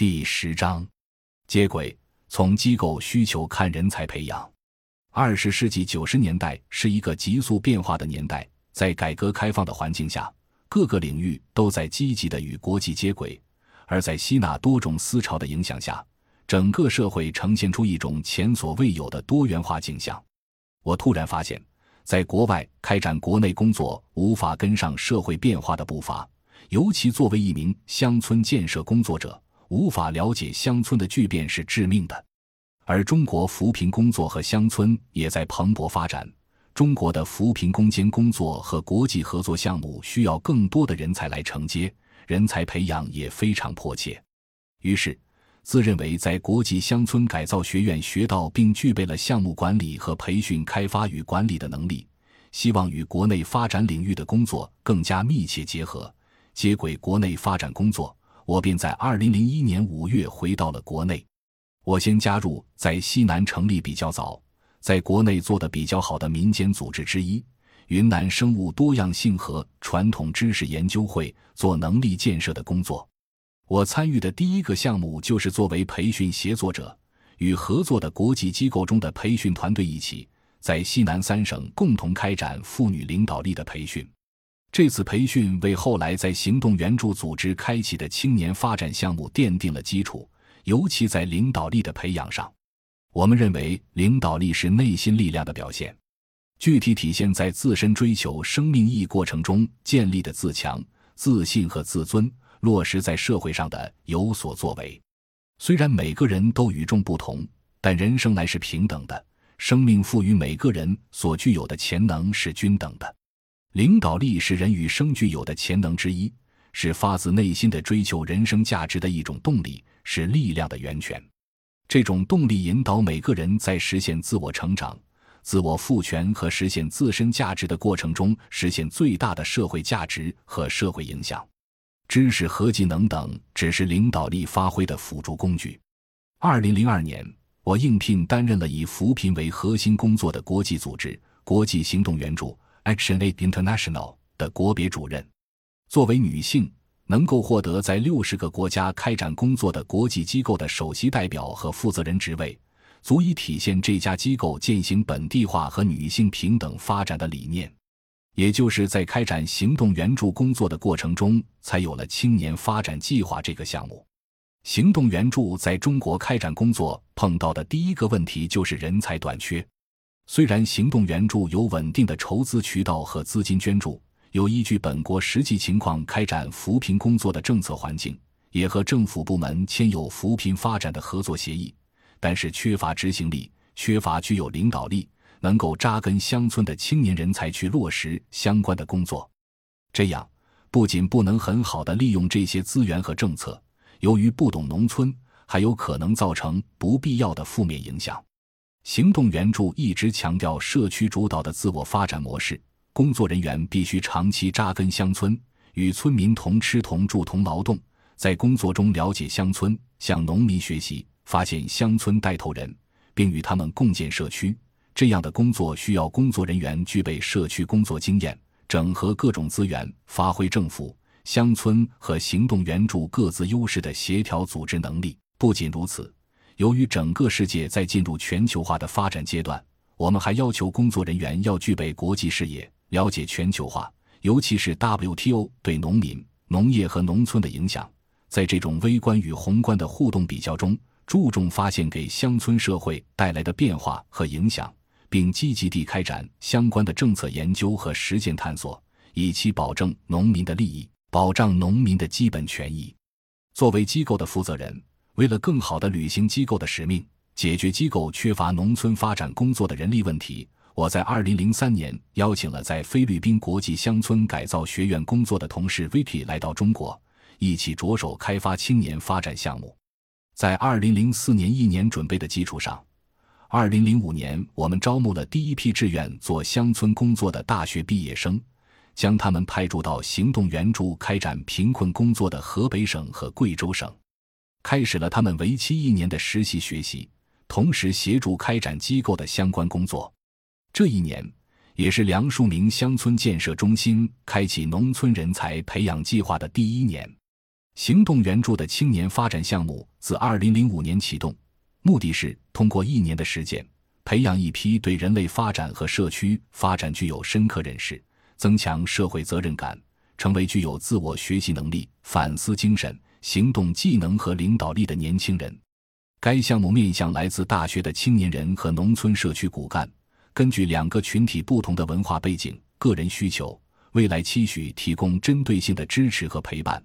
第十章，接轨。从机构需求看人才培养。二十世纪九十年代是一个急速变化的年代，在改革开放的环境下，各个领域都在积极的与国际接轨，而在吸纳多种思潮的影响下，整个社会呈现出一种前所未有的多元化景象。我突然发现，在国外开展国内工作无法跟上社会变化的步伐，尤其作为一名乡村建设工作者。无法了解乡村的巨变是致命的，而中国扶贫工作和乡村也在蓬勃发展。中国的扶贫攻坚工作和国际合作项目需要更多的人才来承接，人才培养也非常迫切。于是，自认为在国际乡村改造学院学到并具备了项目管理和培训开发与管理的能力，希望与国内发展领域的工作更加密切结合，接轨国内发展工作。我便在二零零一年五月回到了国内。我先加入在西南成立比较早、在国内做的比较好的民间组织之一——云南生物多样性和传统知识研究会，做能力建设的工作。我参与的第一个项目就是作为培训协作者，与合作的国际机构中的培训团队一起，在西南三省共同开展妇女领导力的培训。这次培训为后来在行动援助组织开启的青年发展项目奠定了基础，尤其在领导力的培养上。我们认为，领导力是内心力量的表现，具体体现在自身追求生命意义过程中建立的自强、自信和自尊，落实在社会上的有所作为。虽然每个人都与众不同，但人生来是平等的，生命赋予每个人所具有的潜能是均等的。领导力是人与生俱有的潜能之一，是发自内心的追求人生价值的一种动力，是力量的源泉。这种动力引导每个人在实现自我成长、自我赋权和实现自身价值的过程中，实现最大的社会价值和社会影响。知识和技能等只是领导力发挥的辅助工具。二零零二年，我应聘担任了以扶贫为核心工作的国际组织——国际行动援助。ActionAid International 的国别主任，作为女性，能够获得在六十个国家开展工作的国际机构的首席代表和负责人职位，足以体现这家机构践行本地化和女性平等发展的理念。也就是在开展行动援助工作的过程中，才有了青年发展计划这个项目。行动援助在中国开展工作碰到的第一个问题就是人才短缺。虽然行动援助有稳定的筹资渠道和资金捐助，有依据本国实际情况开展扶贫工作的政策环境，也和政府部门签有扶贫发展的合作协议，但是缺乏执行力，缺乏具有领导力、能够扎根乡村的青年人才去落实相关的工作。这样不仅不能很好的利用这些资源和政策，由于不懂农村，还有可能造成不必要的负面影响。行动援助一直强调社区主导的自我发展模式，工作人员必须长期扎根乡村，与村民同吃同住同劳动，在工作中了解乡村，向农民学习，发现乡村带头人，并与他们共建社区。这样的工作需要工作人员具备社区工作经验，整合各种资源，发挥政府、乡村和行动援助各自优势的协调组织能力。不仅如此。由于整个世界在进入全球化的发展阶段，我们还要求工作人员要具备国际视野，了解全球化，尤其是 WTO 对农民、农业和农村的影响。在这种微观与宏观的互动比较中，注重发现给乡村社会带来的变化和影响，并积极地开展相关的政策研究和实践探索，以期保证农民的利益，保障农民的基本权益。作为机构的负责人。为了更好地履行机构的使命，解决机构缺乏农村发展工作的人力问题，我在2003年邀请了在菲律宾国际乡村改造学院工作的同事 Vicky 来到中国，一起着手开发青年发展项目。在2004年一年准备的基础上，2005年我们招募了第一批志愿做乡村工作的大学毕业生，将他们派驻到行动援助开展贫困工作的河北省和贵州省。开始了他们为期一年的实习学习，同时协助开展机构的相关工作。这一年也是梁树溟乡村建设中心开启农村人才培养计划的第一年。行动援助的青年发展项目自2005年启动，目的是通过一年的实践，培养一批对人类发展和社区发展具有深刻认识、增强社会责任感、成为具有自我学习能力、反思精神、行动技能和领导力的年轻人。该项目面向来自大学的青年人和农村社区骨干，根据两个群体不同的文化背景、个人需求、未来期许，提供针对性的支持和陪伴，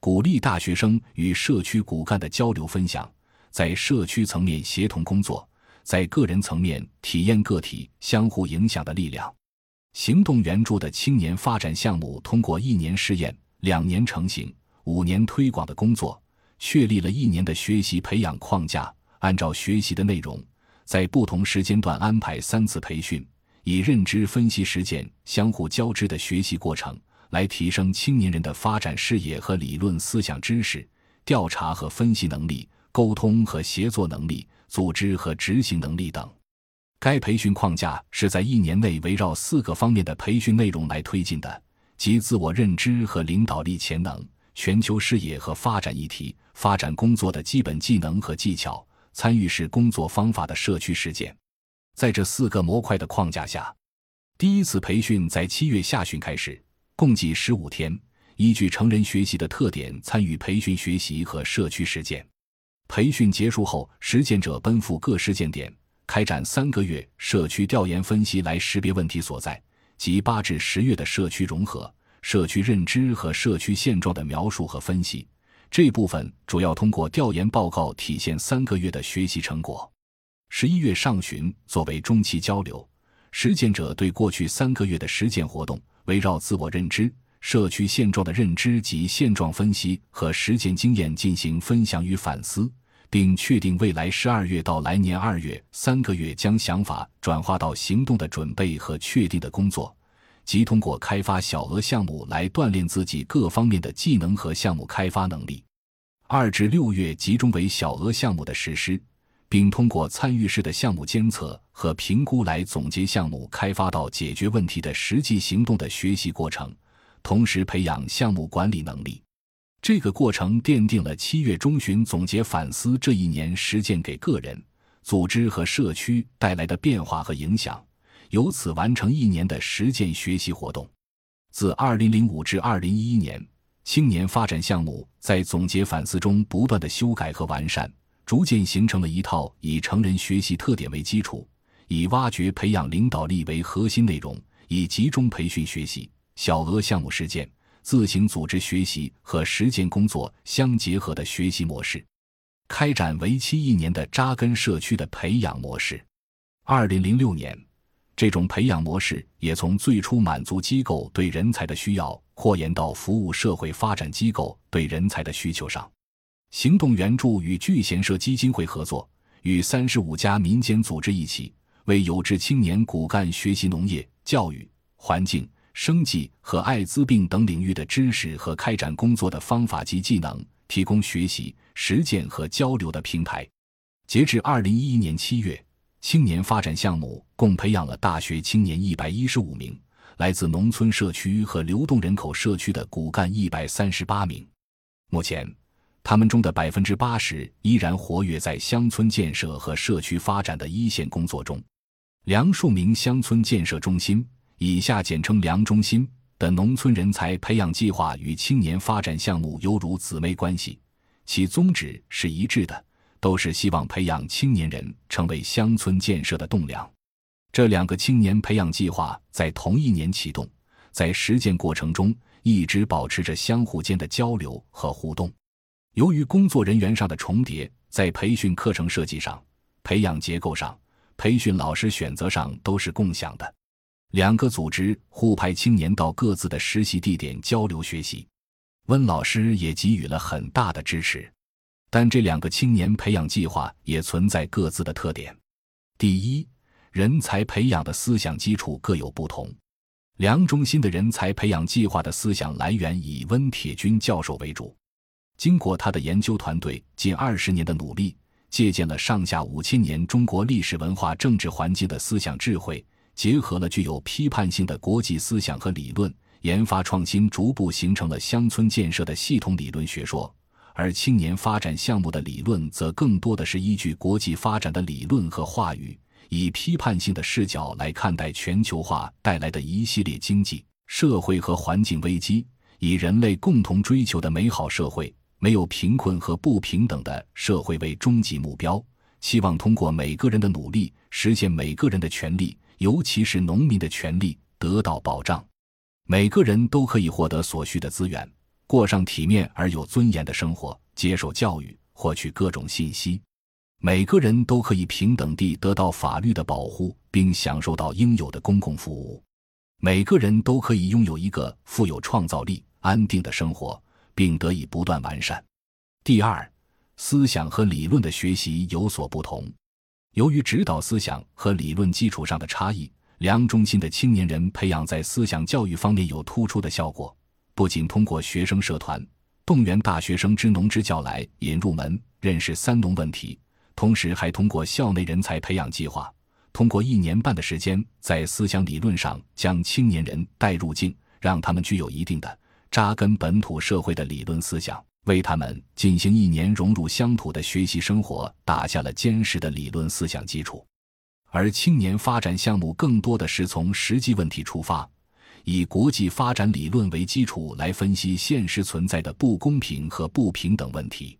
鼓励大学生与社区骨干的交流分享，在社区层面协同工作，在个人层面体验个体相互影响的力量。行动援助的青年发展项目通过一年试验、两年成型、五年推广的工作。确立了一年的学习培养框架，按照学习的内容，在不同时间段安排三次培训，以认知分析实践相互交织的学习过程，来提升青年人的发展视野和理论思想知识、调查和分析能力、沟通和协作能力、组织和执行能力等。该培训框架是在一年内围绕四个方面的培训内容来推进的，即自我认知和领导力潜能。全球视野和发展议题，发展工作的基本技能和技巧，参与式工作方法的社区实践。在这四个模块的框架下，第一次培训在七月下旬开始，共计十五天，依据成人学习的特点参与培训学习和社区实践。培训结束后，实践者奔赴各实践点，开展三个月社区调研分析，来识别问题所在，及八至十月的社区融合。社区认知和社区现状的描述和分析，这部分主要通过调研报告体现三个月的学习成果。十一月上旬作为中期交流，实践者对过去三个月的实践活动，围绕自我认知、社区现状的认知及现状分析和实践经验进行分享与反思，并确定未来十二月到来年二月三个月将想法转化到行动的准备和确定的工作。即通过开发小额项目来锻炼自己各方面的技能和项目开发能力。二至六月集中为小额项目的实施，并通过参与式的项目监测和评估来总结项目开发到解决问题的实际行动的学习过程，同时培养项目管理能力。这个过程奠定了七月中旬总结反思这一年实践给个人、组织和社区带来的变化和影响。由此完成一年的实践学习活动。自2005至2011年，青年发展项目在总结反思中不断的修改和完善，逐渐形成了一套以成人学习特点为基础，以挖掘培养领导力为核心内容，以集中培训学习、小额项目实践、自行组织学习和实践工作相结合的学习模式，开展为期一年的扎根社区的培养模式。2006年。这种培养模式也从最初满足机构对人才的需要，扩延到服务社会发展机构对人才的需求上。行动援助与聚贤社基金会合作，与三十五家民间组织一起，为有志青年骨干学习农业、教育、环境、生计和艾滋病等领域的知识和开展工作的方法及技能，提供学习、实践和交流的平台。截至二零一一年七月。青年发展项目共培养了大学青年一百一十五名，来自农村社区和流动人口社区的骨干一百三十八名。目前，他们中的百分之八十依然活跃在乡村建设和社区发展的一线工作中。梁树明乡村建设中心（以下简称梁中心）的农村人才培养计划与青年发展项目犹如姊妹关系，其宗旨是一致的。都是希望培养青年人成为乡村建设的栋梁。这两个青年培养计划在同一年启动，在实践过程中一直保持着相互间的交流和互动。由于工作人员上的重叠，在培训课程设计上、培养结构上、培训老师选择上都是共享的。两个组织互派青年到各自的实习地点交流学习，温老师也给予了很大的支持。但这两个青年培养计划也存在各自的特点。第一，人才培养的思想基础各有不同。梁中心的人才培养计划的思想来源以温铁军教授为主，经过他的研究团队近二十年的努力，借鉴了上下五千年中国历史文化政治环境的思想智慧，结合了具有批判性的国际思想和理论，研发创新，逐步形成了乡村建设的系统理论学说。而青年发展项目的理论则更多的是依据国际发展的理论和话语，以批判性的视角来看待全球化带来的一系列经济、社会和环境危机，以人类共同追求的美好社会、没有贫困和不平等的社会为终极目标，期望通过每个人的努力，实现每个人的权利，尤其是农民的权利得到保障。每个人都可以获得所需的资源。过上体面而有尊严的生活，接受教育，获取各种信息。每个人都可以平等地得到法律的保护，并享受到应有的公共服务。每个人都可以拥有一个富有创造力、安定的生活，并得以不断完善。第二，思想和理论的学习有所不同。由于指导思想和理论基础上的差异，梁中心的青年人培养在思想教育方面有突出的效果。不仅通过学生社团动员大学生知农支教来引入门认识三农问题，同时还通过校内人才培养计划，通过一年半的时间，在思想理论上将青年人带入境，让他们具有一定的扎根本土社会的理论思想，为他们进行一年融入乡土的学习生活打下了坚实的理论思想基础。而青年发展项目更多的是从实际问题出发。以国际发展理论为基础来分析现实存在的不公平和不平等问题，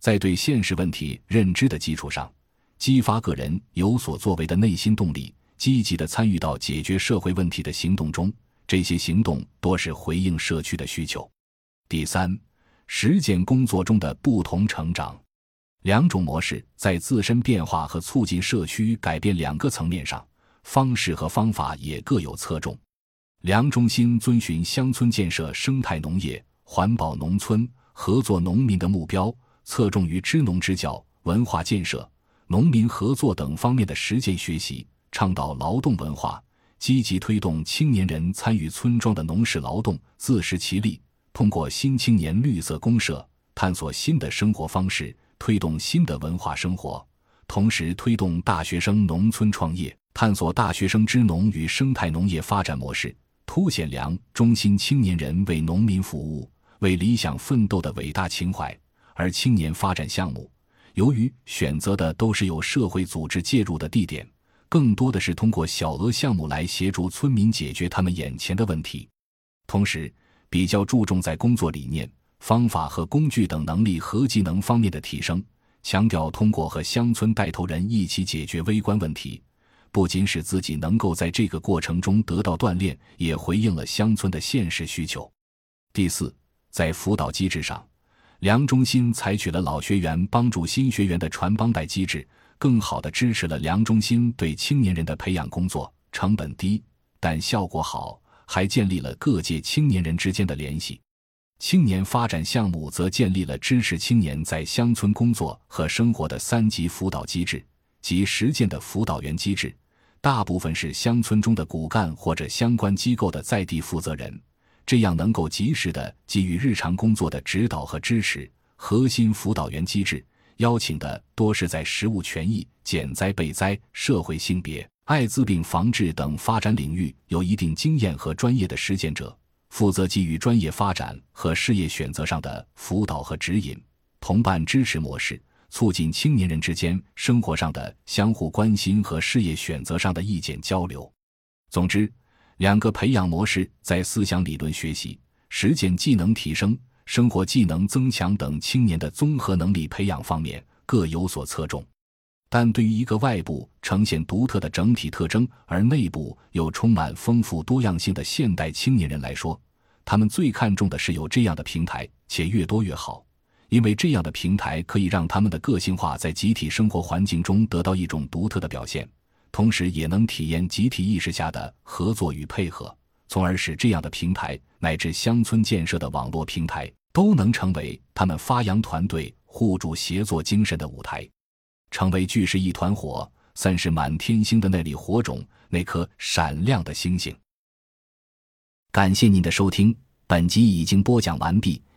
在对现实问题认知的基础上，激发个人有所作为的内心动力，积极的参与到解决社会问题的行动中。这些行动多是回应社区的需求。第三，实践工作中的不同成长，两种模式在自身变化和促进社区改变两个层面上，方式和方法也各有侧重。梁中心遵循乡村建设、生态农业、环保农村、合作农民的目标，侧重于知农知教、文化建设、农民合作等方面的实践学习，倡导劳动文化，积极推动青年人参与村庄的农事劳动，自食其力。通过新青年绿色公社，探索新的生活方式，推动新的文化生活，同时推动大学生农村创业，探索大学生知农与生态农业发展模式。凸显梁中心青年人为农民服务、为理想奋斗的伟大情怀。而青年发展项目，由于选择的都是有社会组织介入的地点，更多的是通过小额项目来协助村民解决他们眼前的问题。同时，比较注重在工作理念、方法和工具等能力和技能方面的提升，强调通过和乡村带头人一起解决微观问题。不仅使自己能够在这个过程中得到锻炼，也回应了乡村的现实需求。第四，在辅导机制上，梁中心采取了老学员帮助新学员的传帮带机制，更好地支持了梁中心对青年人的培养工作，成本低但效果好，还建立了各界青年人之间的联系。青年发展项目则建立了支持青年在乡村工作和生活的三级辅导机制及实践的辅导员机制。大部分是乡村中的骨干或者相关机构的在地负责人，这样能够及时的给予日常工作的指导和支持。核心辅导员机制邀请的多是在食物权益、减灾备灾、社会性别、艾滋病防治等发展领域有一定经验和专业的实践者，负责给予专业发展和事业选择上的辅导和指引。同伴支持模式。促进青年人之间生活上的相互关心和事业选择上的意见交流。总之，两个培养模式在思想理论学习、实践技能提升、生活技能增强等青年的综合能力培养方面各有所侧重。但对于一个外部呈现独特的整体特征，而内部又充满丰富多样性的现代青年人来说，他们最看重的是有这样的平台，且越多越好。因为这样的平台可以让他们的个性化在集体生活环境中得到一种独特的表现，同时也能体验集体意识下的合作与配合，从而使这样的平台乃至乡村建设的网络平台都能成为他们发扬团队互助协作精神的舞台，成为聚是一团火、散是满天星的那粒火种，那颗闪亮的星星。感谢您的收听，本集已经播讲完毕。